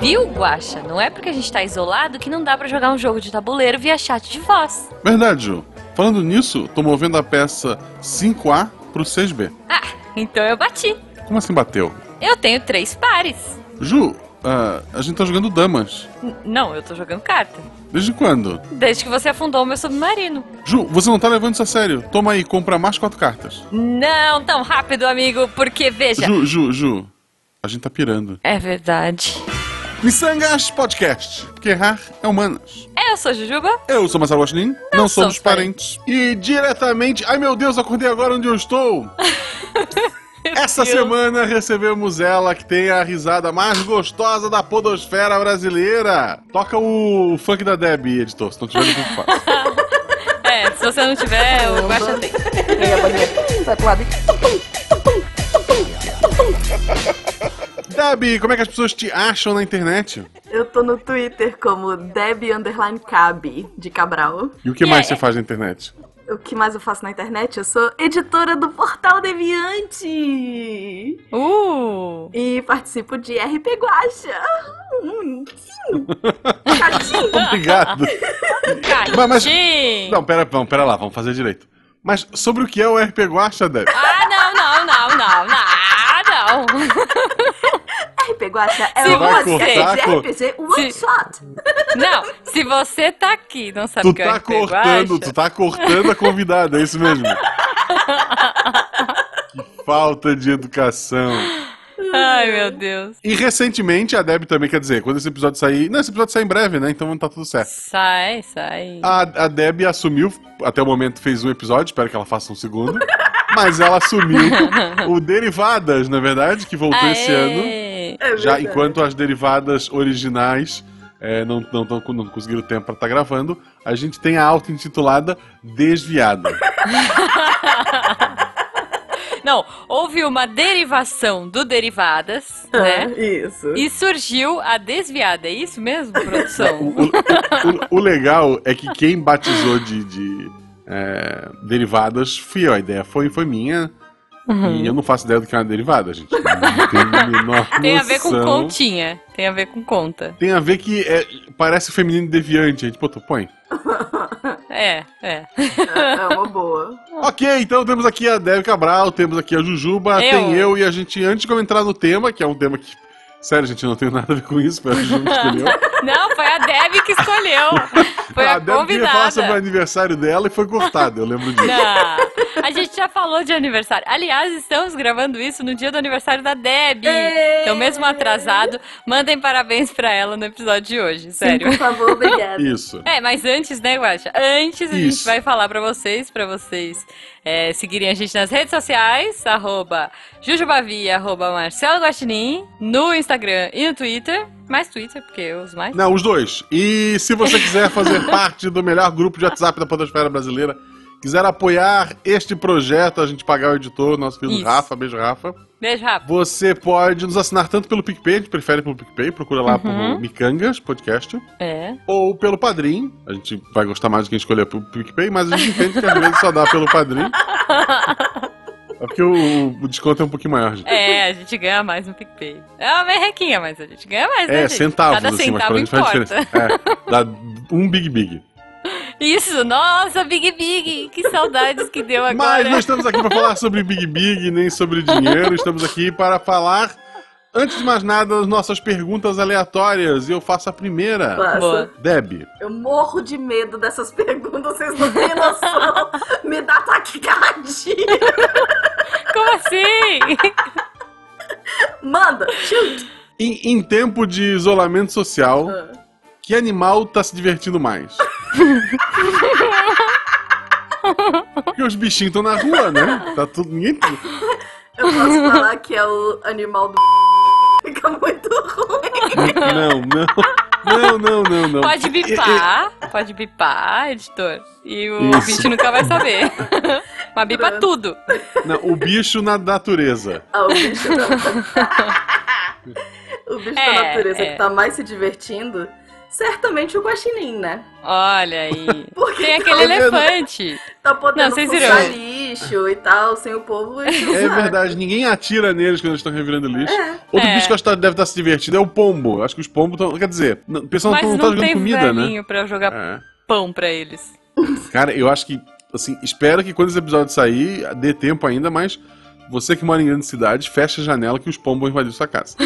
Viu, Guaxa? Não é porque a gente tá isolado que não dá pra jogar um jogo de tabuleiro via chat de voz. Verdade, Ju. Falando nisso, tô movendo a peça 5A pro 6B. Ah, então eu bati. Como assim bateu? Eu tenho três pares. Ju, ah, a gente tá jogando damas. N- não, eu tô jogando carta. Desde quando? Desde que você afundou o meu submarino. Ju, você não tá levando isso a sério. Toma aí, compra mais quatro cartas. Não tão rápido, amigo, porque veja. Ju, Ju, Ju. A gente tá pirando. É verdade. Missangas Podcast. Porque errar é humanas. Eu sou Jujuba. Eu sou Marcelo Guaxinim, não, somos somos parentes. E diretamente. Ai meu Deus, acordei agora onde eu estou! Essa Deus. semana recebemos ela que tem a risada mais gostosa da podosfera brasileira. Toca o funk da Debbie, editor, se não tiver, eu faço. É, se você não tiver, o Guaxa tem. E aí a bolinha vai pro lado Debbie, como é que as pessoas te acham na internet? Eu tô no Twitter como Deb Underline Cabe, de Cabral. E o que mais é- você faz na internet? O que mais eu faço na internet? Eu sou editora do Portal Deviante! Uh! E participo de RP Guacha! Hum, sim. Gatinho. Obrigado. Mas- mas- Catim! Não, pera, não, pera lá, vamos fazer direito. Mas sobre o que é o RP Guacha, Debbie? Ah, não, não, não, não, não. Ah, não. RP Guacha é Se um vai podcast cortar, de co- RPG one Se- shot! Não, se você tá aqui não sabe o que é tá RP cortando, tu tá cortando a convidada, é isso mesmo. que falta de educação. Ai, meu Deus. E recentemente a Deb também, quer dizer, quando esse episódio sair. Não, esse episódio sai em breve, né? Então tá tudo certo. Sai, sai. A, a Deb assumiu, até o momento fez um episódio, espero que ela faça um segundo. Mas ela assumiu o Derivadas, na verdade, que voltou esse ano. É Já enquanto as derivadas originais é, não, não, tão- não conseguiram tempo pra estar gravando, a gente tem a auto-intitulada Desviada. Não, houve uma derivação do Derivadas, Ah, né? Isso. E surgiu a desviada, é isso mesmo, O, produção? o- o- o legal é que quem batizou de, de, é, derivadas fui eu. A ideia foi, foi minha. E eu não faço ideia do que é uma derivada, gente. Não tenho a menor Tem a ver com continha. Tem a ver com conta. Tem a ver que é, parece feminino deviante. A gente botou, põe. É, é. É uma boa. Ok, então temos aqui a Débora Cabral, temos aqui a Jujuba, Eu. tem eu e a gente, antes de entrar no tema, que é um tema que, sério, gente, eu não tenho nada a ver com isso, foi a Jujuba que escolheu. Não, a Debbie que escolheu. Foi a, Débora queria falar sobre o convidada. aniversário dela e foi cortado, eu lembro disso. Não, a gente já falou de aniversário. Aliás, estamos gravando isso no dia do aniversário da Deb. Então, mesmo atrasado, mandem parabéns pra ela no episódio de hoje, Sim, sério. por favor, obrigada. Isso. É, mas antes, né, Guaxa? Antes a gente vai falar pra vocês, pra vocês é, seguirem a gente nas redes sociais, arroba Jujubavi, arroba Marcelo Guaxinim, no Instagram e no Twitter. Mais Twitter, porque eu uso mais. Não, os dois. E se você quiser fazer parte do melhor grupo de WhatsApp da Podosfera Brasileira, quiser apoiar este projeto, a gente pagar o editor, nosso querido Isso. Rafa, beijo Rafa, Beijo, Rafa. você pode nos assinar tanto pelo PicPay, a gente prefere pelo PicPay, procura lá Uhum. por Micangas Podcast. É. ou pelo Padrim. A gente vai gostar mais de quem escolher pelo PicPay, mas a gente entende que às vezes só dá pelo Padrim. É porque o, o desconto é um pouquinho maior, gente. É, a gente ganha mais no PicPay. É uma merrequinha, mas a gente ganha mais, né, É, centavos, Cada assim, mas centavo pra gente faz diferença. É, dá um Big Big. Isso, nossa, Big Big, que saudades que deu Mas agora. não estamos aqui para falar sobre Big Big, nem sobre dinheiro. Estamos aqui para falar, antes de mais nada, as nossas perguntas aleatórias. E eu faço a primeira. Passa. Boa. Deb, Eu morro de medo dessas perguntas, vocês não têm noção. Me dá taquicardia. Como assim? Manda, shoot. em, em tempo de isolamento social, Ah. Que animal tá se divertindo mais? Porque os bichinhos estão na rua, né? Tá tudo. Ninguém... Eu posso falar que é o animal do fica muito ruim. Não, não. Não, não, não, não. Pode bipar, pode bipar, editor. E o Isso. bicho nunca vai saber. Mas bipa Pronto. tudo. não, o bicho na natureza. Ah, o bicho não. O bicho É, da natureza é. que tá mais se divertindo, certamente o guaxinim, né? Olha aí. Porque Tem aquele Tá elefante. tá podendo Não, viram. lixo e tal, sem o povo. É verdade, ninguém atira neles quando eles estão revirando lixo. É. Outro É. bicho que eu acho que deve estar se divertindo é o pombo. Acho que os pombos estão. Quer dizer, não- o pessoal não, não, tá jogando tem comida, né? pra jogar É. pão pra eles. Cara, eu acho que, assim, espero que quando esse episódio sair, dê tempo ainda, mas você que mora em grandes cidades, fecha a janela que os pombos vão invadir sua casa.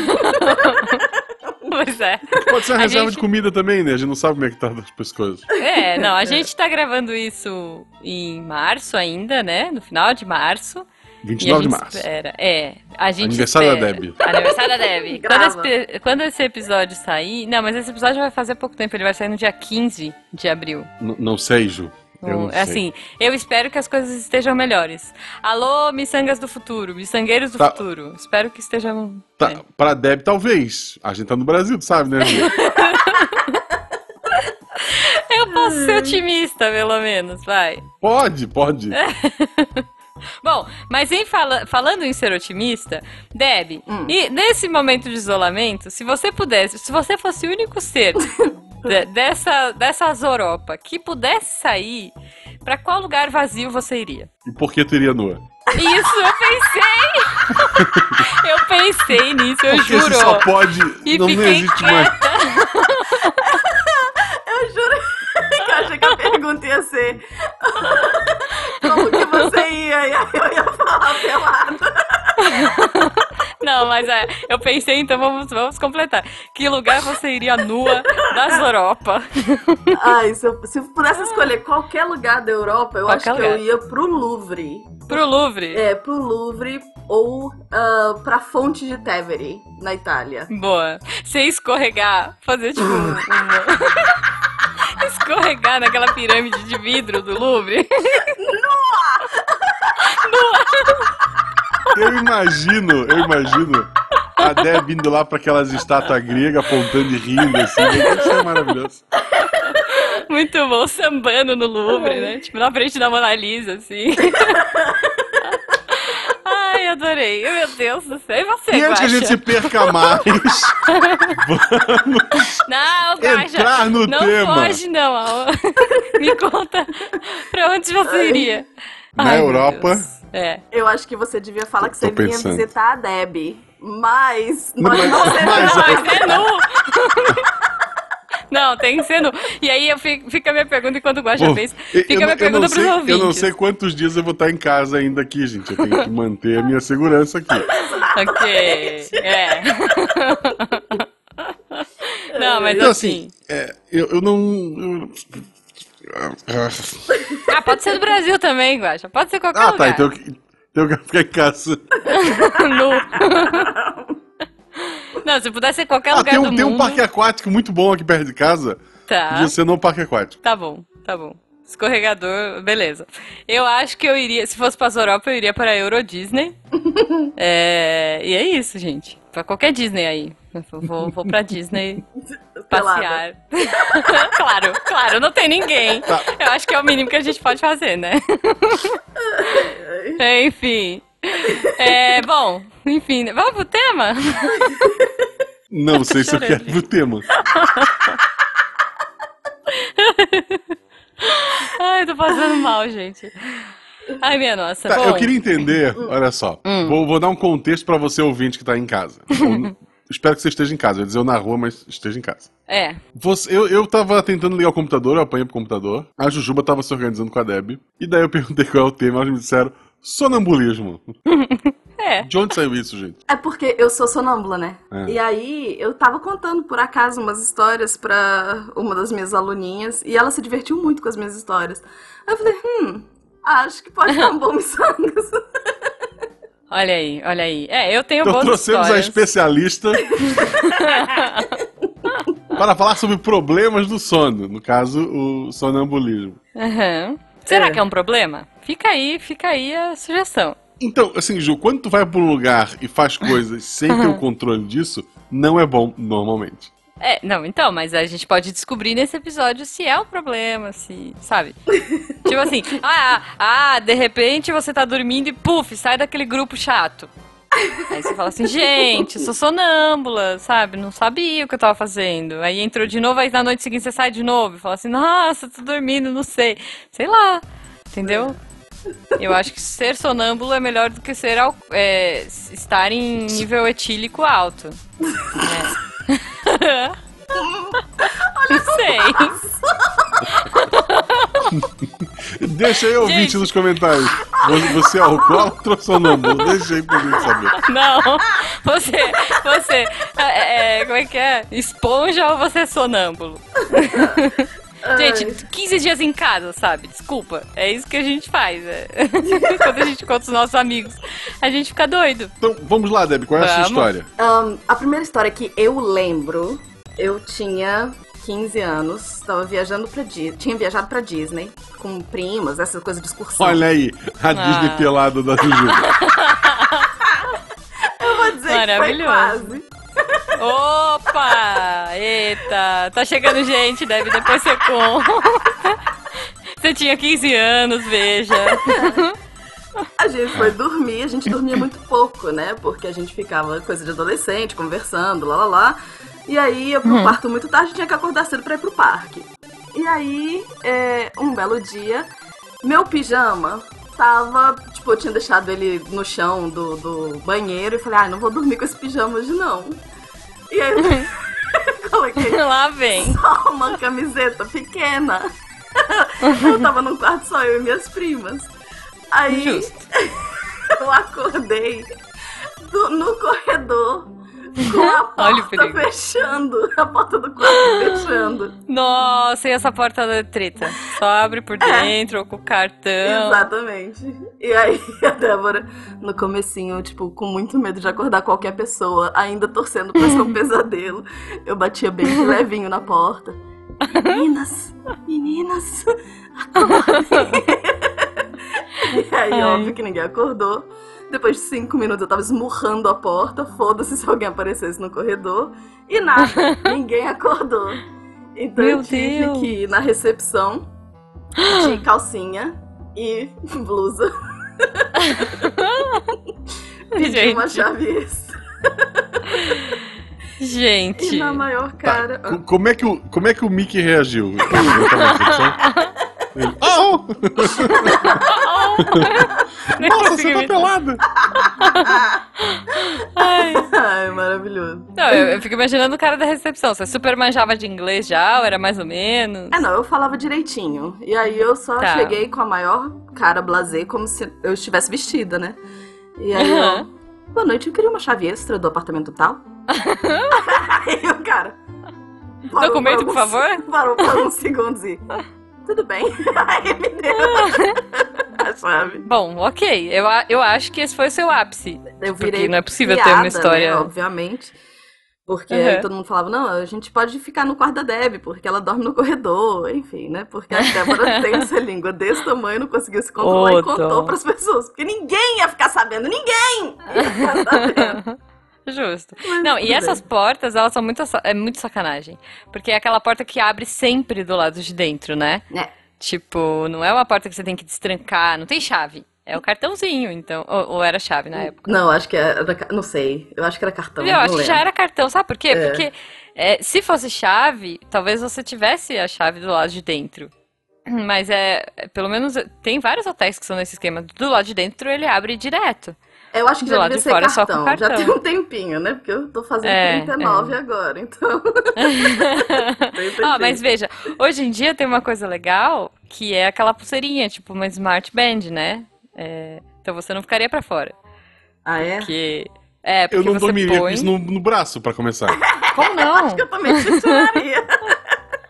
Pois é. Pode ser uma A reserva gente- de comida também, né? A gente não sabe como é que tá as coisas. É, não, a gente tá gravando isso em março ainda, né? No final de março. E a 29 de março. espera. É, a gente Aniversário da espera. Deb. Aniversário da Deb. quando, esse, quando esse episódio sair. Não, mas esse episódio vai fazer pouco tempo. Ele vai sair no dia 15 de abril. N- não sei, Ju. Eu não sei. assim, eu espero que as coisas estejam melhores. Alô, miçangas do futuro, miçangueiros do Tá. futuro. Espero que estejam. Tá, é. Pra Deb, talvez. A gente tá no Brasil, tu sabe, né? Eu posso ser otimista, pelo menos, vai. pode, pode. Bom, mas em fala- falando em ser otimista, Deb, Hum. e nesse momento de isolamento, se você pudesse, se você fosse o único ser de- dessa, dessa Europa que pudesse sair, pra qual lugar vazio você iria? E por que tu iria nua? Isso, eu pensei! eu pensei nisso, eu Porque juro. você só pode. E não, não fiquei existe mais. Eu juro que eu achei que a pergunta ia ser como que você ia? E aí eu ia falar pelado. Não, mas é, eu pensei, então vamos, vamos completar. Que lugar você iria nua das Europa? Ai, se eu, se eu pudesse escolher qualquer lugar da Europa, eu Qualquer acho que lugar. eu ia pro Louvre. Pro Louvre? É, pro Louvre ou ah, pra Fonte de Tevere, na Itália. Boa. Você escorregar, fazer tipo um- escorregar naquela pirâmide de vidro do Louvre. Eu imagino, eu imagino a Deb indo lá pra aquelas estátuas gregas, apontando e rindo, assim. Isso é maravilhoso. Muito bom, sambando no Louvre, né? Tipo, na frente da Mona Lisa, assim. Ai, adorei. Meu Deus do céu. E você, E antes que a gente se perca mais, vamos Não, Guaxa. entrar no não tema. pode, não. Me conta pra onde você iria. Na Ai, Europa. É. Eu acho que você devia falar que Tô você vinha visitar a Deb. Mas Não, nós mas- não seremos mas- Não, mas é nu. Não, tem que ser nu. E aí eu fico, fica a minha pergunta enquanto o Guaxa fez. eu- Fica eu, a minha pergunta pros sei, ouvintes. eu não sei quantos dias eu vou estar em casa ainda aqui, gente. Eu tenho que manter a minha segurança aqui. Ok. É. Não, mas Então, assim. assim, é, eu, eu não. eu- Ah, pode ser do Brasil também, Guaxa. Pode ser qualquer Ah, tá. lugar. Então eu tenho que ficar em casa. Nu. Não, se pudesse ser qualquer Ah, lugar tem do um, tem um mundo. parque aquático muito bom aqui perto de casa. Tá. Podia ser não parque aquático. Tá bom, tá bom. Escorregador, beleza. Eu acho que eu iria, se fosse pra Europa, eu iria para a Euro Disney. É, e é isso, gente. Pra qualquer Disney aí. Vou, vou pra Disney passear. claro, claro, não tem ninguém. Tá. Eu acho que é o mínimo que a gente pode fazer, né? enfim. É, bom, enfim, vamos pro tema? Não sei se eu quero pro tema. Ai, tô passando mal, gente. Ai, minha nossa. Tá, bom, eu queria entender, olha só. Hum. Vou, vou dar um contexto pra você ouvinte que tá em casa. Espero que você esteja em casa. Eu ia dizer eu na rua, mas esteja em casa. É, Você, eu, eu tava tentando ligar o computador, eu apanhei pro computador. A Jujuba tava se organizando com a Deb. E daí eu perguntei qual é o tema, elas me disseram sonambulismo. é. De onde saiu isso, gente? É porque eu sou sonâmbula, né? É. E aí eu tava contando por acaso umas histórias pra uma das minhas aluninhas e ela se divertiu muito com as minhas histórias. Aí eu falei, hum, acho que pode dar um bom miçangas. Olha aí, olha aí. É, eu tenho Então boas trouxemos a histórias. especialista para falar sobre problemas do sono. No caso, o sonambulismo. Aham. Será É. que é um problema? Fica aí, fica aí a sugestão. Então, assim, Ju, quando tu vai pra um lugar e faz coisas sem ter o controle disso, não é bom normalmente. É, não, então, mas a gente pode descobrir nesse episódio se é um problema, se, sabe? tipo assim, ah, ah, de repente você tá dormindo e puf, sai daquele grupo chato. Aí você fala assim, gente, eu sou sonâmbula, sabe? Não sabia o que eu tava fazendo. Aí entrou de novo, aí na noite seguinte você sai de novo e fala assim, nossa, tô dormindo, não sei. Sei lá, entendeu? Eu acho que ser sonâmbulo é melhor do que ser é, estar em nível etílico alto. É. Não sei. Deixa aí ouvinte gente. nos comentários. Você é alcoólatra ou sonâmbulo? Deixa aí pra gente saber. Não, você, você, é, é, como é que é? Esponja ou você é sonâmbulo? Gente, 15 dias em casa, sabe? Desculpa. É isso que a gente faz. É. Quando a gente conta os nossos amigos, a gente fica doido. Então, vamos lá, Deb, qual é vamos. a sua história? Um, a primeira história que eu lembro, eu tinha 15 anos, tava viajando pra Disney, tinha viajado pra Disney com primas, essas coisas de excursão. Olha aí, a ah. Disney pelada da Juju. eu vou dizer que foi quase. Opa! Eita! Tá chegando gente, deve depois você conta. Você tinha 15 anos, veja. A gente foi dormir, a gente dormia muito pouco, né? Porque a gente ficava coisa de adolescente, conversando, lá lá lá. E aí ia pro uhum. quarto muito tarde, tinha que acordar cedo pra ir pro parque. E aí, é, um belo dia, meu pijama tava. Tipo, eu tinha deixado ele no chão do, do banheiro e falei, ah, não vou dormir com esse pijama hoje não. E aí eu coloquei. Lá vem. Só uma camiseta pequena. eu tava no quarto só eu e minhas primas. Aí eu acordei do, no corredor com a porta fechando. A porta do quarto fechando. Nossa, e essa porta da treta? Só abre por é. dentro é. ou com cartão. Exatamente. E aí a Débora, no comecinho, tipo, com muito medo de acordar qualquer pessoa, ainda torcendo pra ser um pesadelo, eu batia bem levinho na porta. Meninas, meninas, acordem. e aí, Ai. óbvio que ninguém acordou. Depois de cinco minutos eu tava esmurrando a porta, foda-se se alguém aparecesse no corredor. E nada, ninguém acordou. Então Meu eu tive Deus. que ir na recepção de calcinha e blusa. Pedi uma chave extra. Gente. E na maior tá, cara. Tá. Como, é que o, como é que o Mickey reagiu? Ele, oh! Nossa, você tá pelada! Ai. Ai, maravilhoso. Não, eu, eu, fico imaginando o cara da recepção. Você super manjava de inglês já, ou era mais ou menos? É, não, eu falava direitinho. E aí eu só tá. cheguei com a maior cara blazer, como se eu estivesse vestida, né? E aí uhum. eu, boa noite, eu queria uma chave extra do apartamento tal. aí o cara... Documento, por favor? Parou por uns segundos e tudo bem. Aí me deu a chave. Bom, ok. Eu, eu acho que esse foi o seu ápice. Eu virei porque não é possível piada, ter uma história. Né, obviamente. Porque uhum. todo mundo falava, não, a gente pode ficar no quarto da Deb, porque ela dorme no corredor, enfim, né? Porque a Débora tem essa língua desse tamanho, não conseguiu se controlar e contou pras pessoas. Porque ninguém ia ficar sabendo, ninguém ia ficar sabendo. Justo. Mas não, e essas bem. portas, elas são muito, é muito sacanagem. Porque é aquela porta que abre sempre do lado de dentro, né? É. Tipo, não é uma porta que você tem que destrancar, não tem chave. É o cartãozinho, então. Ou, ou era chave na época? Não, acho que era. Não sei. Eu acho que era cartão. Eu acho lembro. que já era cartão, sabe por quê? É. Porque é, se fosse chave, talvez você tivesse a chave do lado de dentro. Mas é. Pelo menos tem vários hotéis que são nesse esquema. Do lado de dentro ele abre direto. Eu acho que já devia ser fora, cartão. cartão. Já tem um tempinho, né? Porque eu tô fazendo é, 39 é. agora, então. ah, mas veja, hoje em dia tem uma coisa legal que é aquela pulseirinha, tipo uma Smart Band, né? É, então você não ficaria para fora. Ah, é? Porque. É, porque eu não dormiria põe... com isso no, no braço, para começar. Como não? acho que eu também tiraria.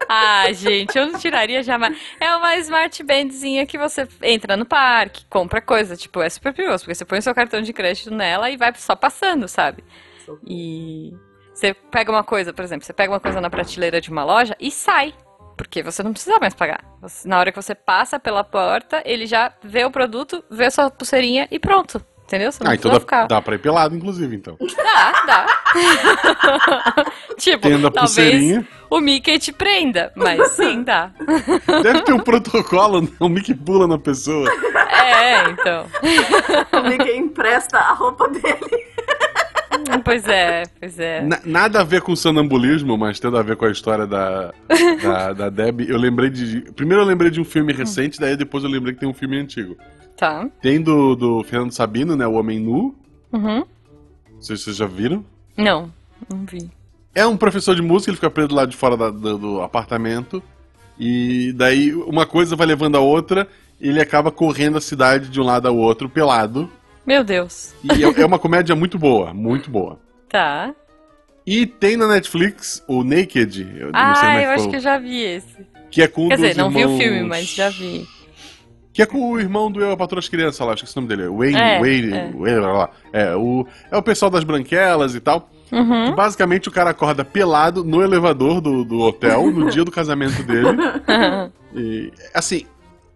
Ah, gente, eu não tiraria jamais. É uma smart bandzinha que você entra no parque, compra coisa. Tipo, é super perigoso, porque você põe seu cartão de crédito nela e vai só passando, sabe? E você pega uma coisa, por exemplo, você pega uma coisa na prateleira de uma loja e sai. Porque você não precisa mais pagar. Na hora que você passa pela porta, ele já vê o produto, vê a sua pulseirinha e pronto. Entendeu? Você não ah, então dá, ficar... dá pra ir pelado, inclusive, então. Dá, dá. tipo, Tendo a talvez pulseirinha. o Mickey te prenda, mas sim, dá. Deve ter um protocolo, né? o Mickey pula na pessoa. É, então. O Mickey empresta a roupa dele. Pois é, pois é. Na- nada a ver com sonambulismo, mas tendo a ver com a história da, da, da Debbie, eu lembrei de. Primeiro eu lembrei de um filme recente, daí depois eu lembrei que tem um filme antigo. Tá. Tem do, do Fernando Sabino, né? O Homem Nu. Uhum. Não sei se vocês já viram. Não, não vi. É um professor de música, ele fica preso lá de fora da- do, do apartamento. E daí uma coisa vai levando a outra, e ele acaba correndo a cidade de um lado ao outro, pelado. Meu Deus. E é, é uma comédia muito boa, muito boa. Tá. E tem na Netflix o Naked, eu Ah, é eu acho que eu já vi esse. que é com Quer dizer, não vi o irmãos- filme, mas já vi. Que é com o irmão do Eu, a Patroa das Crianças lá, acho que esse é o nome dele. Wayne, É, Wayne, é. Wayne, lá, lá. É, o, é o pessoal das branquelas e tal. Uhum. basicamente o cara acorda pelado no elevador do, do hotel no dia do casamento dele. E, assim,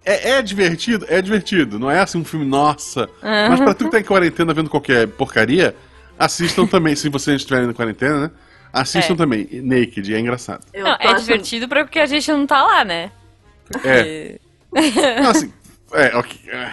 é, é divertido? É divertido. Não é assim um filme, nossa. Mas pra tu que tá em quarentena vendo qualquer porcaria, assistam também, se vocês estiverem na quarentena, né? Assistam É. também, Naked, é engraçado. Não, é achando- divertido pra- porque a gente não tá lá, né? É. Não, assim, é, ok. é.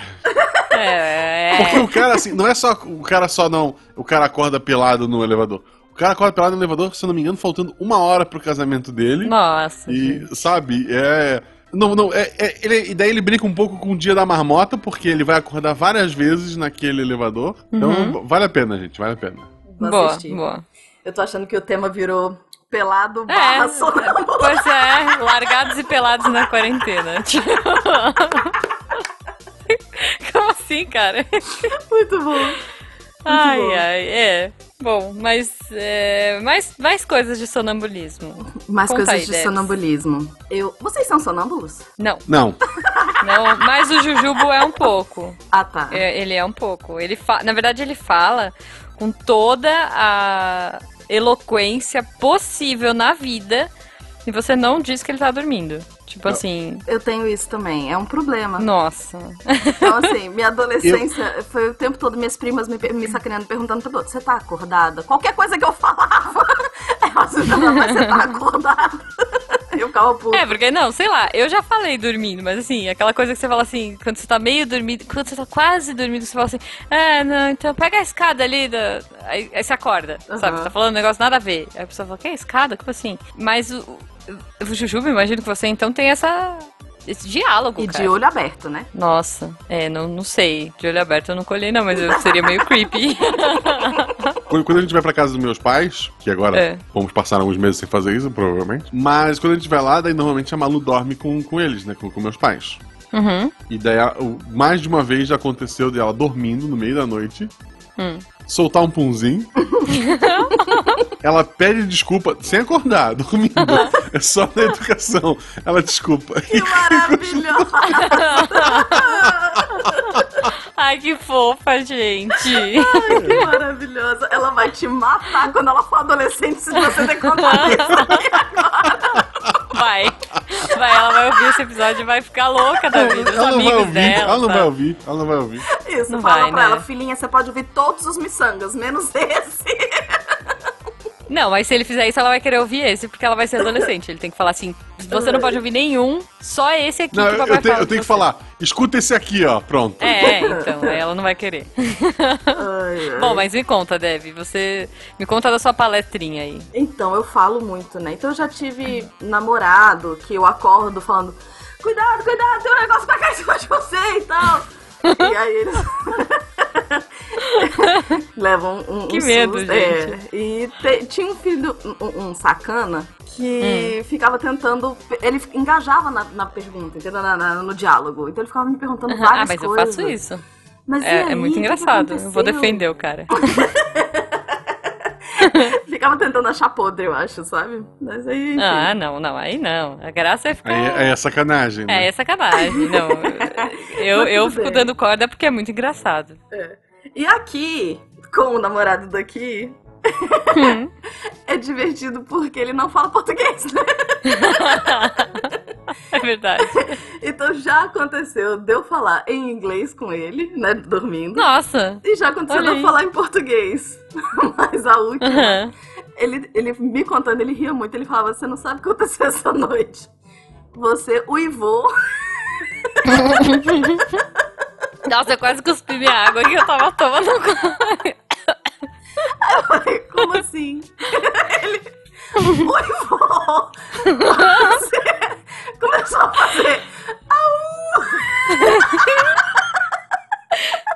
É, Porque é. o cara, assim, não é só o cara só não. O cara acorda pelado no elevador. O cara acorda pelado no elevador, se eu não me engano, faltando uma hora pro casamento dele. Nossa. E, gente. sabe, é. Não, não, é, é- ele, e daí ele brinca um pouco com o dia da marmota, porque ele vai acordar várias vezes naquele elevador. Então, Uhum. vale a pena, gente, vale a pena. Vou Boa, assistir. boa. Eu tô achando que o tema virou pelado É, barra sonâmbulo. pois é, largados e pelados na quarentena. Assim, cara? Muito bom. Ai, bom. ai, é. Bom, mas é, mais, mais coisas de sonambulismo. Mais Conta coisas aí, de Debs. sonambulismo. Eu... Vocês são sonâmbulos? Não, Não, não, mas o Jujubo é um pouco. Ah, tá. É, ele é um pouco. Ele fa... Na verdade, ele fala com toda a eloquência possível na vida e você não diz que ele tá dormindo. Tipo assim, Eu tenho isso também. É um problema. nossa. Então, assim, minha adolescência foi o tempo todo minhas primas me, me sacaneando, perguntando pra você tá acordada? Qualquer coisa que eu falava, elas falavam, mas você tá acordada? Eu ficava puta. É, porque não, sei lá, eu já falei dormindo, mas assim, aquela coisa que você fala assim, quando você tá meio dormindo, quando você tá quase dormindo, você fala assim, é, não, então pega a escada ali, da... aí, aí você acorda, sabe? Aham. Tá falando um negócio nada a ver. Aí a pessoa fala, que escada? Como assim? Mas o Jujuba, imagino que você então tem essa, esse diálogo, E cara. de olho aberto, né? Nossa, é, não, não sei. De olho aberto eu não colhei, não, mas eu seria meio creepy. Quando, a gente vai pra casa dos meus pais, que agora É. vamos passar alguns meses sem fazer isso, provavelmente. Mas quando a gente vai lá, daí normalmente a Malu dorme com, com eles, né? Com, com meus pais. uhum. E daí, mais de uma vez já aconteceu dela dormindo no meio da noite, Hum. soltar um punzinho. ela pede desculpa sem acordar, dormindo. É só na educação. Ela desculpa. Que maravilhoso! Ai, que fofa, gente. que maravilhosa! Ela vai te matar quando ela for adolescente se você der conta disso. Vai. Vai, ela vai ouvir esse episódio e vai ficar louca da vida. Os Ela não vai amigos ouvir, dela. ela não vai ouvir, ela não vai ouvir. Isso, Não fala vai, pra né? ela, filhinha, você pode ouvir todos os miçangas, menos esse. Não, mas se ele fizer isso, ela vai querer ouvir esse, porque ela vai ser adolescente. Ele tem que falar assim: você não pode ouvir nenhum, só esse aqui Não, que o eu, papai eu tenho, fala eu tenho que falar, escuta esse aqui, ó, pronto. É, é, então, ela não vai querer. Ai, ai. Bom, mas me conta, Dev, você me conta da sua palestrinha aí. Então, eu falo muito, né? Então eu já tive namorado que eu acordo falando, cuidado, cuidado, tem um negócio pra cá em cima de você e tal. E aí eles levam um, um Que medo, susto. gente. É, e te- tinha um filho, um, um sacana, que Hum. ficava tentando. Ele engajava na, na pergunta, entendeu? Na- na- no diálogo. Então ele ficava me perguntando ah, várias mas eu coisas. faço isso. Mas e É, aí, é muito engraçado. Eu vou defender o cara. Ficava tentando achar podre, eu acho, sabe? Mas aí. enfim. Ah, não, não, aí não. A graça é ficar. Aí, aí é sacanagem, né? É, é sacanagem. Não. Eu, Mas eu fico bem. dando corda porque é muito engraçado. E aqui, com o namorado daqui, Hum. é divertido porque ele não fala português, né? É verdade. Então já aconteceu de eu falar em inglês com ele, né? Dormindo. Nossa. E já aconteceu de eu falar em português. Mas a última, Aham. ele, ele me contando, ele ria muito. Ele falava: Você não sabe o que aconteceu essa noite. Você uivou. Nossa, eu quase cuspi minha água que eu tava tomando. Eu falei, como assim? Ele. Vó! Você começou a fazer.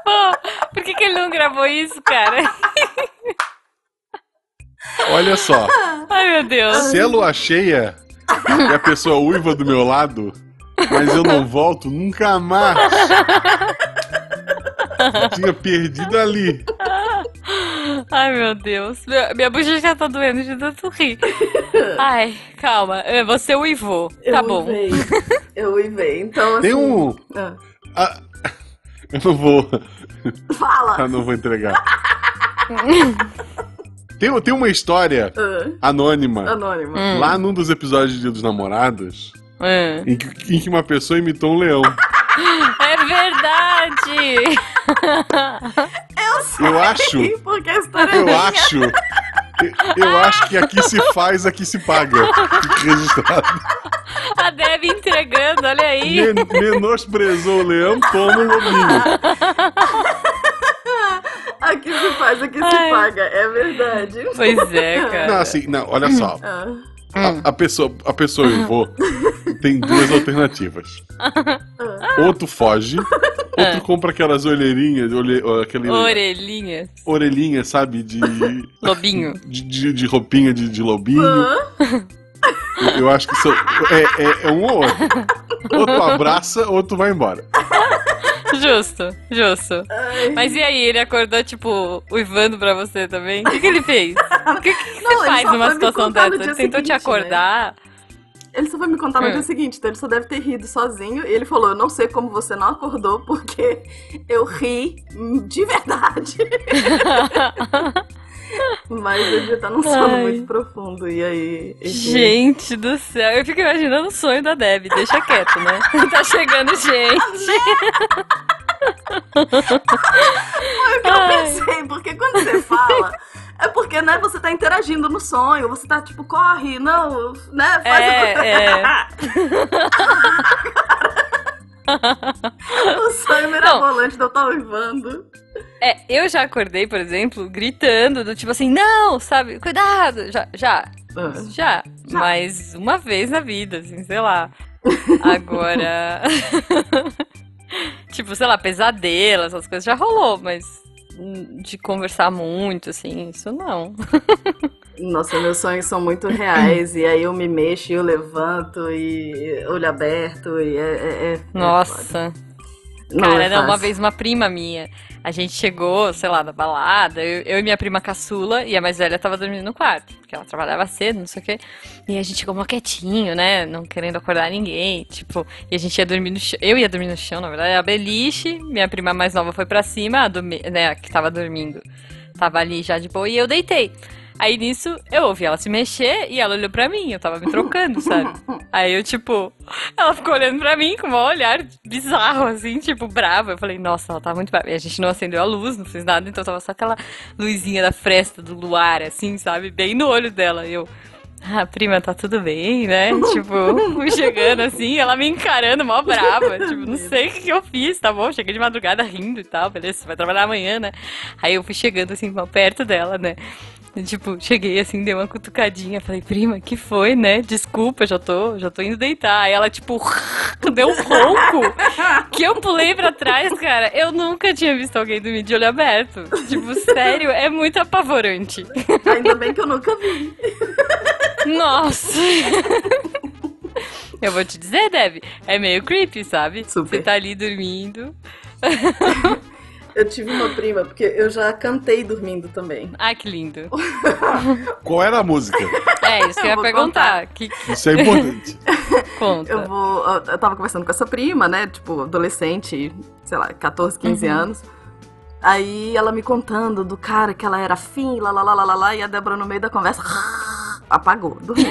Pô, por que, que ele não gravou isso, cara? Olha só, Ai, meu Deus. se é lua cheia e a pessoa uiva do meu lado, mas eu não volto nunca mais. Tinha perdido ali. Ai, meu Deus. Meu- minha bochecha já tá doendo de tanto rir. Ai, calma. É, Você uivou. Eu Tá bom. uivei. Eu uivei. Então, assim. Tem um. ah, ah, eu não vou. Fala! Eu não vou entregar. Tem, tem uma história Ah, anônima anônima. Hum. lá num dos episódios de Dia dos Namorados É. em que, em que uma pessoa imitou um leão. É verdade! Eu sei! Eu acho. Porque a história é Eu minha. acho. Eu acho que aqui se faz, aqui se paga. Registrado. A Deb entregando, olha aí. Men- menosprezou o leão, toma o lobinho. Aqui se faz, aqui se Ai. paga. É verdade. Pois é, cara. Não, assim, não, olha só. Ah, A, a pessoa, a pessoa uivou tem duas alternativas. Ou tu foge, ou tu compra aquelas olheirinhas, olhe, aquele Orelhinha. orelhinha, sabe, de, Lobinho. de, de- de roupinha de, de lobinho. ah, Eu, eu acho que são, é, é, é um ou outro. Ou tu abraça, ou tu vai embora. Justo, justo. ai. Mas e aí, ele acordou, tipo, uivando pra você também? O que, que ele fez? O que, que Não, faz numa situação dessa? Ele tentou te seguinte, né? acordar? Ele só foi me contar no Hum. dia seguinte, então ele só deve ter rido sozinho. E ele falou: Eu não sei como você não acordou, porque eu ri de verdade. Mas eu devia estar num sono Ai. muito profundo. E aí. Gente do céu, eu fico imaginando o sonho da Deb. Deixa quieto, né? tá chegando gente. Foi o que eu pensei, porque quando você fala. É porque, né, você tá interagindo no sonho, você tá tipo, corre, não, né, faz É, o sonho mirabolante eu estar uivando. É, eu já acordei, por exemplo, gritando, do tipo assim, não, sabe? Cuidado! Já, já, já. Mas uma vez na vida, assim, sei lá. Agora. tipo, sei lá, pesadelo, essas coisas já rolou, mas de conversar muito, assim, isso não. Nossa, meus sonhos são muito reais, e aí eu me mexo e eu levanto, e olho aberto, e é. é- é- é. Nossa. Não Cara, é não, uma vez uma prima minha, a gente chegou, sei lá, da balada, eu, eu e minha prima caçula, e a mais velha tava dormindo no quarto, porque ela trabalhava cedo, não sei o quê. E a gente chegou mó quietinho, né, não querendo acordar ninguém, tipo, e a gente ia dormir no chão, eu ia dormir no chão, na verdade, a beliche, minha prima mais nova foi pra cima, a do né, a que tava dormindo, tava ali já de boa, e eu deitei. Aí nisso, eu ouvi ela se mexer e ela olhou pra mim, eu tava me trocando, sabe? Aí eu, tipo, ela ficou olhando pra mim com um olhar bizarro, assim, tipo, brava. Eu falei, nossa, ela tá muito brava. E a gente não acendeu a luz, não fez nada, então tava só aquela luzinha da fresta do luar, assim, sabe? Bem no olho dela. E eu, ah, prima, tá tudo bem, né? tipo, fui chegando assim, ela me encarando mó brava. tipo, não sei o que, que eu fiz, tá bom? Cheguei de madrugada rindo e tal, beleza, você vai trabalhar amanhã, né? Aí eu fui chegando assim, mal perto dela, né? Tipo, cheguei assim, dei uma cutucadinha, falei, prima, que foi, né? Desculpa, já tô, já tô indo deitar. Aí ela, tipo, deu um ronco que eu pulei pra trás, cara. Eu nunca tinha visto alguém dormir de olho aberto. Tipo, sério, é muito apavorante. Ainda bem que eu nunca vi. Nossa! Eu vou te dizer, Deb, é meio creepy, sabe? Super. Você tá ali dormindo. Eu tive uma prima, porque eu já cantei dormindo também. Ai, que lindo. Qual era a música? É, isso que eu ia perguntar. Que, Isso é importante. conta? Eu vou. Eu tava conversando com essa prima, né? Tipo, adolescente, sei lá, 14, 15 Uhum. anos. Aí ela me contando do cara que ela era afim, lá, lá, lá, lá, lá, lá, e a Débora no meio da conversa apagou, dormiu.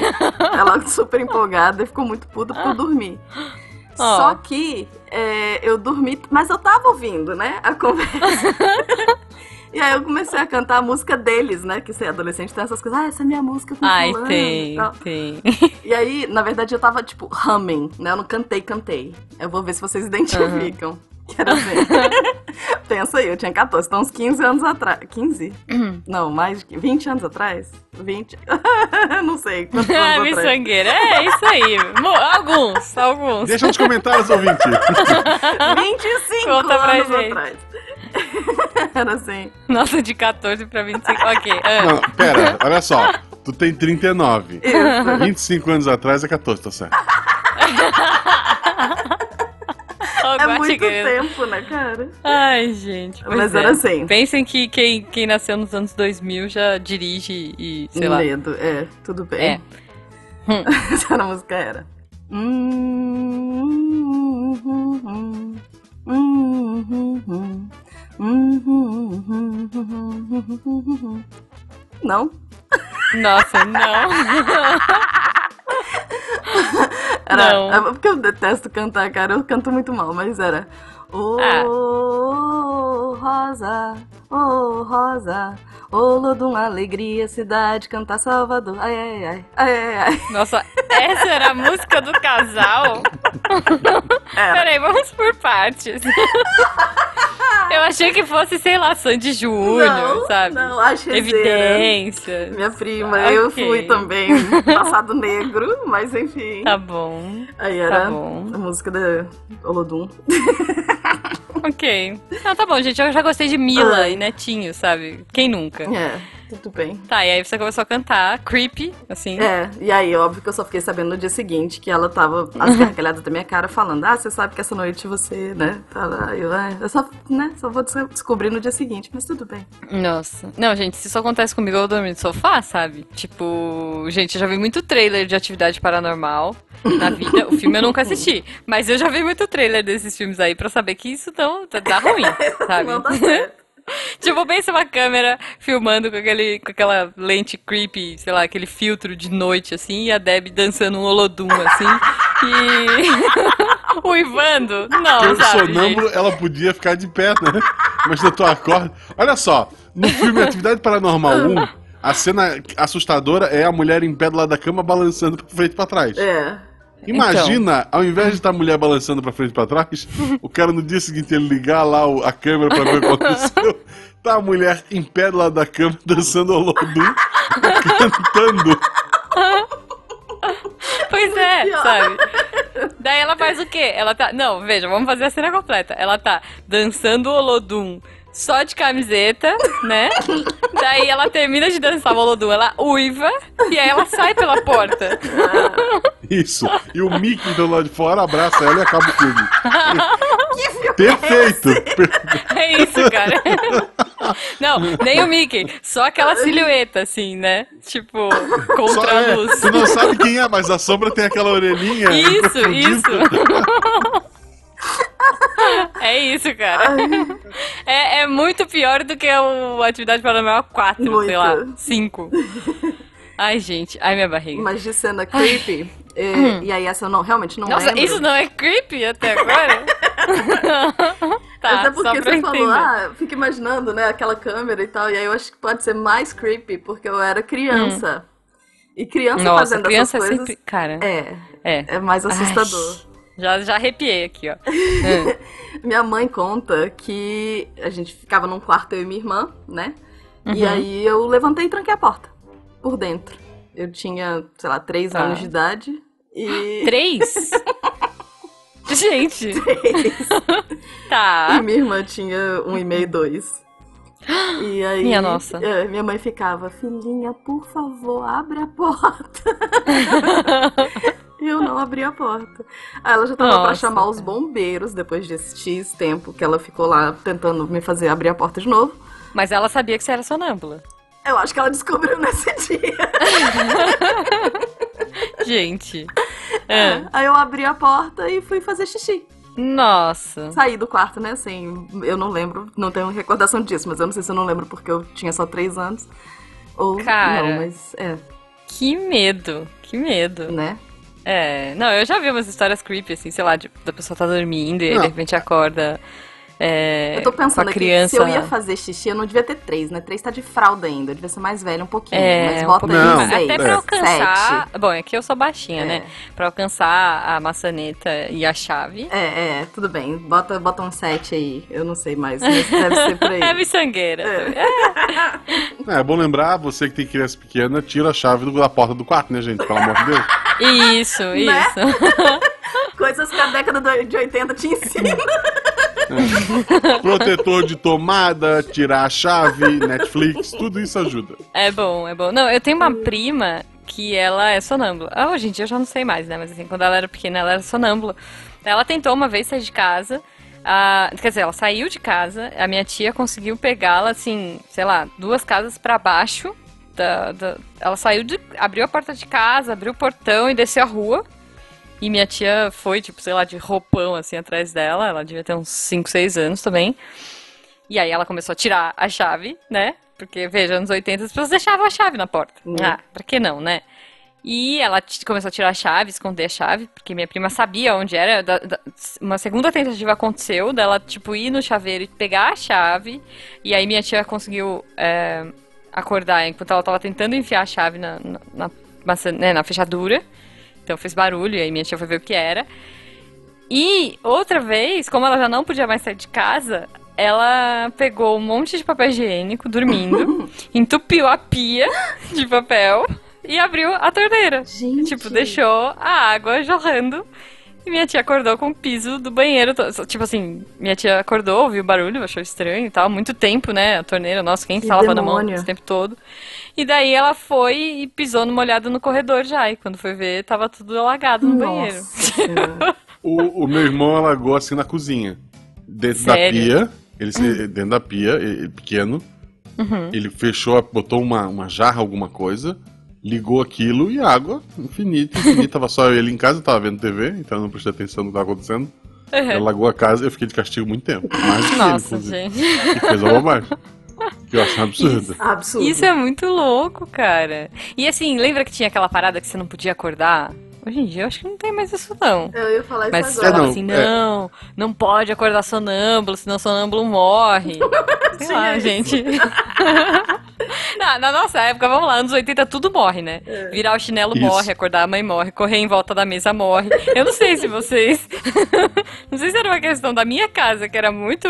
ela super empolgada e ficou muito puta porque eu dormi. Ó. Só que é, eu dormi, mas eu tava ouvindo, né? A conversa. e aí eu comecei a cantar a música deles, né? Que ser adolescente tem essas coisas. Ah, essa é minha música com Ai, fulano tem, e tal. tem. E aí, na verdade, eu tava, tipo, humming, né? Eu não cantei, cantei. Eu vou ver se vocês identificam. Que era assim. Pensa aí, eu tinha 14, então uns 15 anos atrás. 15? Não, mais de 20 anos atrás? 20. Não sei. Quantos anos miçangueira. É isso aí. Alguns, alguns. Deixa nos comentários, ouvinte. 25 Conta pra anos gente. atrás. Era assim. Nossa, de 14 pra 25. Ok. ah. Não, pera, olha só. Tu tem 39. Isso. 25 anos atrás é 14, tá certo. É muito tempo, né, cara? Ai, gente. Mas é. era assim. Pensem que quem, quem nasceu nos anos 2000 já dirige e, sei lá. Medo, é, tudo bem. É. Hum. Essa música era. Não? Nossa, não. Era, Não. é porque eu detesto cantar, cara. Eu canto muito mal, mas era. Ô, Ah. Rosa, ô, Rosa, ô, Lodum, alegria, cidade, cantar Salvador. Ai, ai, ai, ai, ai, ai. Nossa, essa era a música do casal? Era. Peraí, vamos por partes. Eu achei que fosse, sei lá, Sandy Júnior, não, sabe? Não, a Chezeira. Evidência. Minha prima, eu fui também passado negro, mas enfim. Tá bom, Aí era tá bom. a música da Olodum. Ok. Não, tá bom, gente. Eu já gostei de Mila Ai. e Netinho, sabe? Quem nunca? É, tudo bem. Tá, e aí você começou a cantar Creepy, assim. É, e aí, óbvio que eu só fiquei sabendo no dia seguinte que ela tava as gargalhadas da minha cara falando: Ah, você sabe que essa noite você, né? Tá lá. Eu, ah, eu só, né, só vou des- descobrir no dia seguinte, mas tudo bem. Nossa. Não, gente, se isso acontece comigo, eu vou dormir no sofá, sabe? Tipo, gente, eu já vi muito trailer de atividade paranormal na vida. O filme eu nunca assisti. Mas eu já vi muito trailer desses filmes aí pra saber que isso tão, tá, dá ruim, sabe? Não dá certo. tipo, pensa uma câmera filmando com, aquele, com aquela lente creepy, sei lá, aquele filtro de noite, assim, e a Deb dançando um holodum, assim, e uivando. Não, Pelo sabe, gente? sonâmbulo, ela podia ficar de pé, né? Mas na tua acorda. Olha só, no filme Atividade Paranormal 1, a cena assustadora é a mulher em pé do lado da cama balançando pra frente e pra trás. É. Imagina, ao invés de estar a mulher balançando pra frente e pra trás, o cara no dia seguinte ele ligar lá o- a câmera pra ver o que aconteceu. Tá a mulher em pé do lado da cama dançando Olodum, cantando. Pois é, sabe? Daí ela faz o quê? Ela tá. Não, veja, vamos fazer a cena completa. Ela tá dançando o Olodum só de camiseta, né? Daí ela termina de dançar o Olodum, ela uiva e aí ela sai pela porta. Isso. E o Mickey do lado de fora abraça ela e acaba o filme. Perfeito. Per- É isso, cara. Não, nem o Mickey, só aquela silhueta, assim, né? Tipo, Só contra a é, luz. tu não sabe quem é, mas a sombra tem aquela orelhinha. Isso, isso. É isso, cara. É, é muito pior do que o Atividade Paranormal 4, sei Muito. lá, 5. Ai, gente, ai minha barriga. Mas de cena creepy. É, e aí, essa eu não, realmente não Nossa, lembro. isso não é creepy até agora? tá, Até só porque você falou, entender. ah, fica imaginando, né, aquela câmera e tal. E aí eu acho que pode ser mais creepy, porque eu era criança. E criança Hum. Nossa, fazendo criança essas é coisas. sempre... Cara, É, é. é mais assustador. Ai, já, já arrepiei aqui, ó. Hum. Minha mãe conta que a gente ficava num quarto, eu e minha irmã, né? E Uhum. aí eu levantei e tranquei a porta. Por dentro. Eu tinha, sei lá, três Tá. anos de idade. E. Três? Gente, E tá. minha irmã tinha um e meio, dois. E aí, Minha nossa. é, minha mãe ficava, filhinha, por favor, abre a porta. e eu não abri a porta. Aí ela já tava pra Nossa, chamar os bombeiros depois desse X tempo que ela ficou lá tentando me fazer abrir a porta de novo. Mas ela sabia que você era sonâmbula. Eu acho que ela descobriu nesse dia. Gente. É. Aí eu abri a porta e fui fazer xixi. Nossa. Saí do quarto, né? Assim, eu não lembro, não tenho recordação disso, mas eu não sei se eu não lembro porque eu tinha só três anos. Ou Cara. não, mas é, Que medo. Que medo. né? É. Não, eu já vi umas histórias creepy, assim, sei lá, de, da pessoa tá dormindo e Não. de repente acorda. É, Eu tô pensando aqui, criança. se eu ia fazer xixi, eu não devia ter três, né? Três tá de fralda ainda, eu devia ser mais velha um pouquinho. É, mas um bota Não, mais. aí seis, Até pra é. alcançar. sete. Bom, é que eu sou baixinha, É. né? Pra alcançar a maçaneta e a chave. É, é, tudo bem. Bota, bota um sete aí. Eu não sei mais, mas deve ser por aí. É miçangueira. É, é bom lembrar, você que tem criança pequena, tira a chave da porta do quarto, né, gente? Pelo amor de Deus. Isso, Né? isso. Coisas que a década de 80 te ensina. Protetor de tomada, tirar a chave, Netflix, tudo isso ajuda. É bom, é bom. Não, eu tenho uma prima que ela é sonâmbula. Ah, hoje em dia eu já não sei mais, né? Mas assim, quando ela era pequena, ela era sonâmbula. Ela tentou uma vez sair de casa. ah, quer dizer, ela saiu de casa, a minha tia conseguiu pegá-la, assim, sei lá, duas casas pra baixo. Da, da- ela saiu de. abriu a porta de casa, abriu o portão e desceu a rua. E minha tia foi, tipo, sei lá, de roupão, assim, atrás dela. Ela devia ter uns 5, 6 anos também. E aí ela começou a tirar a chave, né? Porque, veja, anos 80 as pessoas deixavam a chave na porta. Hum. Ah, pra que não, né? E ela começou a tirar a chave, esconder a chave, porque minha prima sabia onde era. Da- da- uma segunda tentativa aconteceu dela, tipo, ir no chaveiro e pegar a chave. E aí minha tia conseguiu é, acordar enquanto ela tava tentando enfiar a chave na, na, na maçã- né, na fechadura. Então fez barulho, e aí minha tia foi ver o que era. E outra vez, como ela já não podia mais sair de casa, ela pegou um monte de papel higiênico dormindo, entupiu a pia de papel e abriu a torneira. Gente. Tipo, deixou a água jorrando. E minha tia acordou com o piso do banheiro. Tipo assim, minha tia acordou, ouviu o barulho, achou estranho e tal. Muito tempo, né? A torneira, nossa, quem Que está lavando a mão esse tempo todo? E daí ela foi e pisou numa olhada no corredor já. E quando foi ver, tava tudo alagado no banheiro. Nossa Senhora. O, o meu irmão alagou assim na cozinha. Dentro Sério? da pia. Ele, se- dentro da pia, ele- pequeno. Uhum. Ele fechou, botou uma, uma jarra, alguma coisa, ligou aquilo e água, infinita, infinita. Tava só ele em casa, tava vendo TV, então eu não prestei atenção no que tava acontecendo. Ele alagou a casa e eu fiquei de castigo muito tempo. Mais ele, Nossa, inclusive. gente. Que fez a bobagem. Que eu acho absurdo. Absurdo. Isso é muito louco, cara. E assim, lembra que tinha aquela parada que você não podia acordar? Hoje em dia eu acho que não tem mais isso, não. Eu ia falar Mas isso É, agora. falava não, assim, é. não, não pode acordar sonâmbulo, senão sonâmbulo morre. Sei Tinha lá, isso. gente. na, na nossa época, vamos lá, anos 80 tudo morre, né? É. Virar o chinelo Isso. morre, acordar a mãe morre, correr em volta da mesa morre. Eu não sei se vocês... não sei se era uma questão da minha casa, que era muito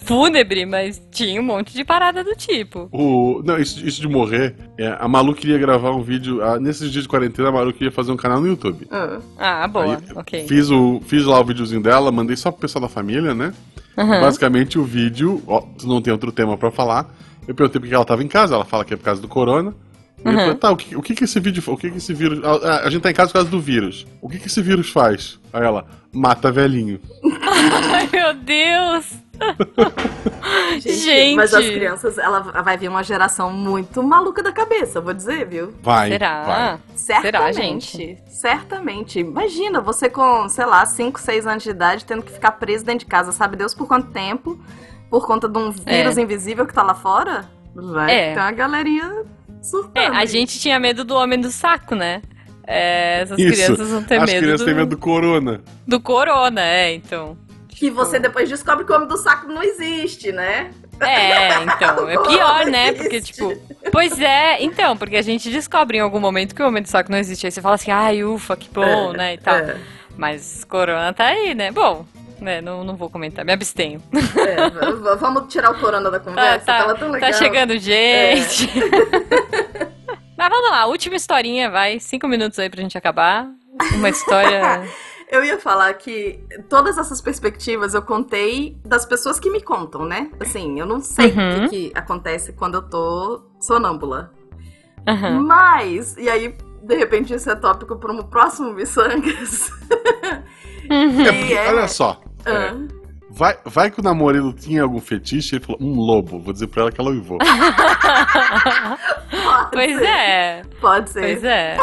fúnebre, mas tinha um monte de parada do tipo. O, não, isso, isso de morrer, é, a Malu queria gravar um vídeo. ah, nesses dias de quarentena, a Malu queria fazer um canal no YouTube. Ah, Ah, boa, Aí, ok. Fiz, o, fiz lá o videozinho dela, mandei só pro pessoal da família, né? Aham. Basicamente o vídeo, ó, não tem outro tema pra falar. Eu perguntei porque ela tava em casa, ela fala que é por causa do corona. E eu Uhum. falei, tá, o que, o que que esse vídeo O que que esse vírus. A, a gente tá em casa por causa do vírus. O que que esse vírus faz? Aí ela, mata velhinho. Ai, meu Deus! Gente! Mas as crianças, ela vai vir uma geração muito maluca da cabeça, eu vou dizer, viu? Vai. Será? vai. Certamente. gente? Certamente. Imagina, você com, sei lá, 5, 6 anos de idade, tendo que ficar preso dentro de casa, sabe Deus por quanto tempo? Por conta de um vírus invisível que tá lá fora? Vai É. ter uma galerinha surtando. É, a gente tinha medo do homem do saco, né? É, essas Isso. crianças vão ter As medo, crianças do, têm medo do corona. do corona, é, então. Que você depois descobre que o homem do saco não existe, né? É, então, é pior, né? Porque, tipo, pois é, então, porque a gente descobre em algum momento que o homem do saco não existe. Aí você fala assim, ai, ufa, que bom, É, né, e tal. é. Mas corona tá aí, né? Bom, né, não, não vou comentar, me abstenho. É, vamos tirar o corona da Tá, conversa, que tá, tá chegando gente. Mas vamos lá, última historinha, vai. Cinco minutos aí pra gente acabar. Uma história. Eu ia falar que todas essas perspectivas eu contei das pessoas que me contam, né? Assim, eu não sei Uhum. o que, que acontece quando eu tô sonâmbula. Aham. Mas, e aí, de repente, isso é tópico para um próximo Missangas. Uhum. É é. olha só. é, vai, vai que o namorado tinha algum fetiche e ele falou, um lobo. Vou dizer pra ela que ela uivou. pode Pois ser, é, Pode ser. pois é.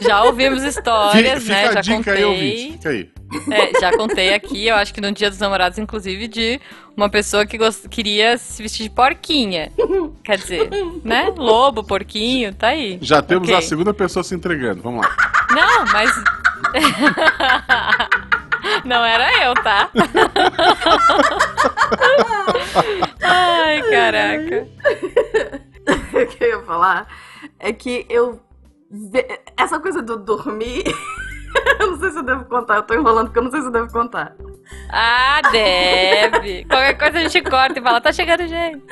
Já ouvimos histórias, fica né? a Já dica aí, ouvinte. contei. Fica aí. É, já contei aqui, eu acho que no Dia dos Namorados, inclusive, de uma pessoa que gost- queria se vestir de porquinha. Quer dizer, né? Lobo, porquinho, tá aí. Já temos Ok. a segunda pessoa se entregando. Vamos lá. Não, mas. Não era eu, tá? Ai, caraca. o que eu ia falar é que eu. ve- Essa coisa do dormir. eu não sei se eu devo contar, eu tô enrolando porque eu não sei se eu devo contar. Ah, deve. Qualquer coisa a gente corta e fala, tá chegando gente.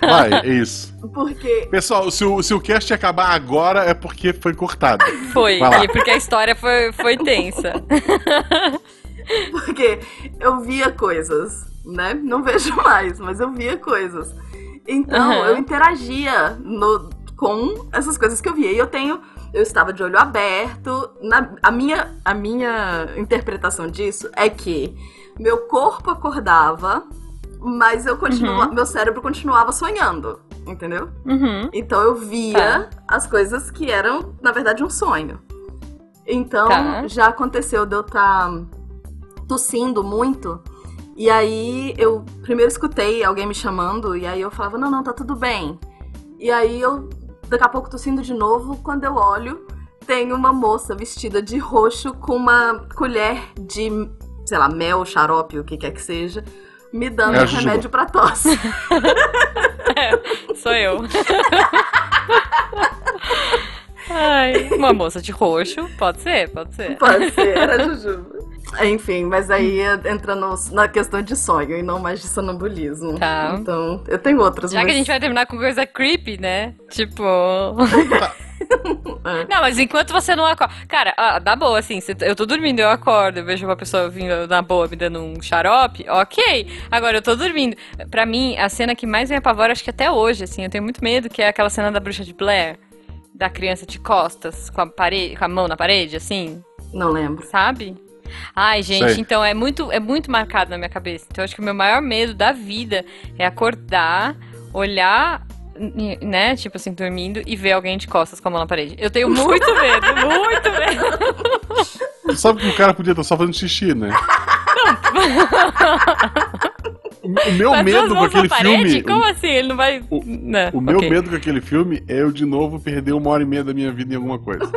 Vai, é isso. Porque. Pessoal, se o, se o cast acabar agora é porque foi cortado. Foi, e porque a história foi, foi tensa. Porque eu via coisas, né? Não vejo mais, mas eu via coisas. Então Aham. eu interagia no- com essas coisas que eu via. E eu tenho. Eu estava de olho aberto. Na, a, minha, a minha interpretação disso é que meu corpo acordava, mas eu continua, meu cérebro continuava sonhando. Entendeu? Uhum. Então eu via as coisas que eram, na verdade, um sonho. Então, Tá. já aconteceu de eu estar tossindo muito. E aí eu primeiro escutei alguém me chamando, e aí eu falava, não, não, tá tudo bem. E aí eu, daqui a pouco, tossindo de novo, quando eu olho, tem uma moça vestida de roxo com uma colher de, sei lá, mel, xarope, o que quer que seja, me dando É um remédio pra tosse. Sou eu. Ai, uma moça de roxo, pode ser, pode ser. Pode ser, era Jujuba. Enfim, mas aí entra no- na questão de sonho e não mais de sonambulismo. Tá. Então, eu tenho outras, Já mas... que a gente vai terminar com coisa creepy, né? Tipo. Não, mas enquanto você não acorda. Cara, ah, dá boa, assim. Eu tô dormindo, eu acordo, eu vejo uma pessoa vindo na boa me dando um xarope, ok. Agora eu tô dormindo. Pra mim, a cena que mais me apavora, acho que até hoje, assim, eu tenho muito medo, que é aquela cena da bruxa de Blair. Da criança de costas, com a, parede, com a mão na parede, assim, Não lembro. sabe? Ai, gente, Sei. então é muito, é muito marcado na minha cabeça. Então acho que o meu maior medo da vida é acordar, olhar, né, tipo assim, dormindo e ver alguém de costas com a mão na parede. Eu tenho muito medo, muito medo. Sabe que o cara podia estar só fazendo xixi, né? O meu Mas medo com aquele filme. Como assim? Ele não vai. o- Não, O meu ok. medo com aquele filme é eu de novo perder uma hora e meia da minha vida em alguma coisa.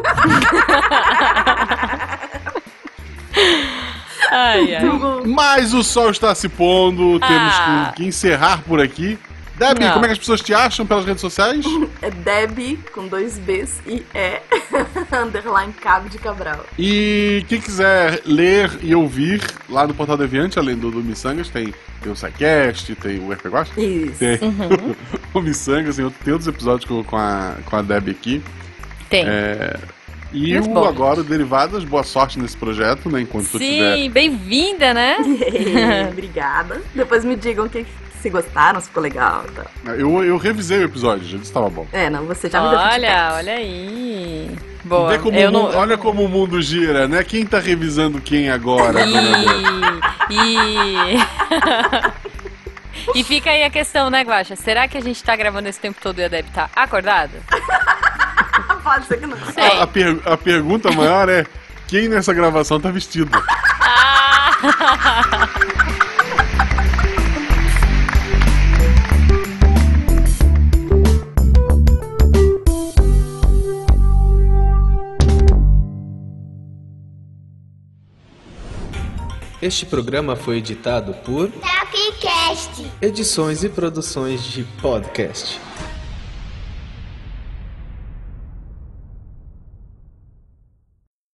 Ai, ai. Mas o sol está se pondo, temos Ah. que, que encerrar por aqui. Debbie, Não. como é que as pessoas te acham pelas redes sociais? É Debbie, com dois Bs, e é underline Cabo de Cabral. E quem quiser ler e ouvir lá no Portal Deviante, além do, do Missangas, tem, tem o SciCast, tem o RP Guacha, Isso. tem Uhum. o Missangas, tem, outro- tem outros episódios com, com, a, com a Debbie aqui. Tem. E Muito o bom. agora, o Derivadas, boa sorte nesse projeto, né? Enquanto tu tiver. Sim, bem-vinda, né? Obrigada. Depois me digam que, se gostaram, se ficou legal. Tá. Eu, eu revisei o episódio, já disse que estava bom. É, não, você já me deu Olha, olha aí. Boa. Vê como eu o não... mundo- olha como o mundo gira, né? Quem tá revisando quem agora? E... e... e fica aí a questão, né, Guaxa? Será que a gente tá gravando esse tempo todo e a Deb tá acordada? Ser que não. Sei. A, a per- a pergunta maior é: quem nessa gravação tá vestido? Ah! Este programa foi editado por Tapcast. Edições e Produções de Podcast.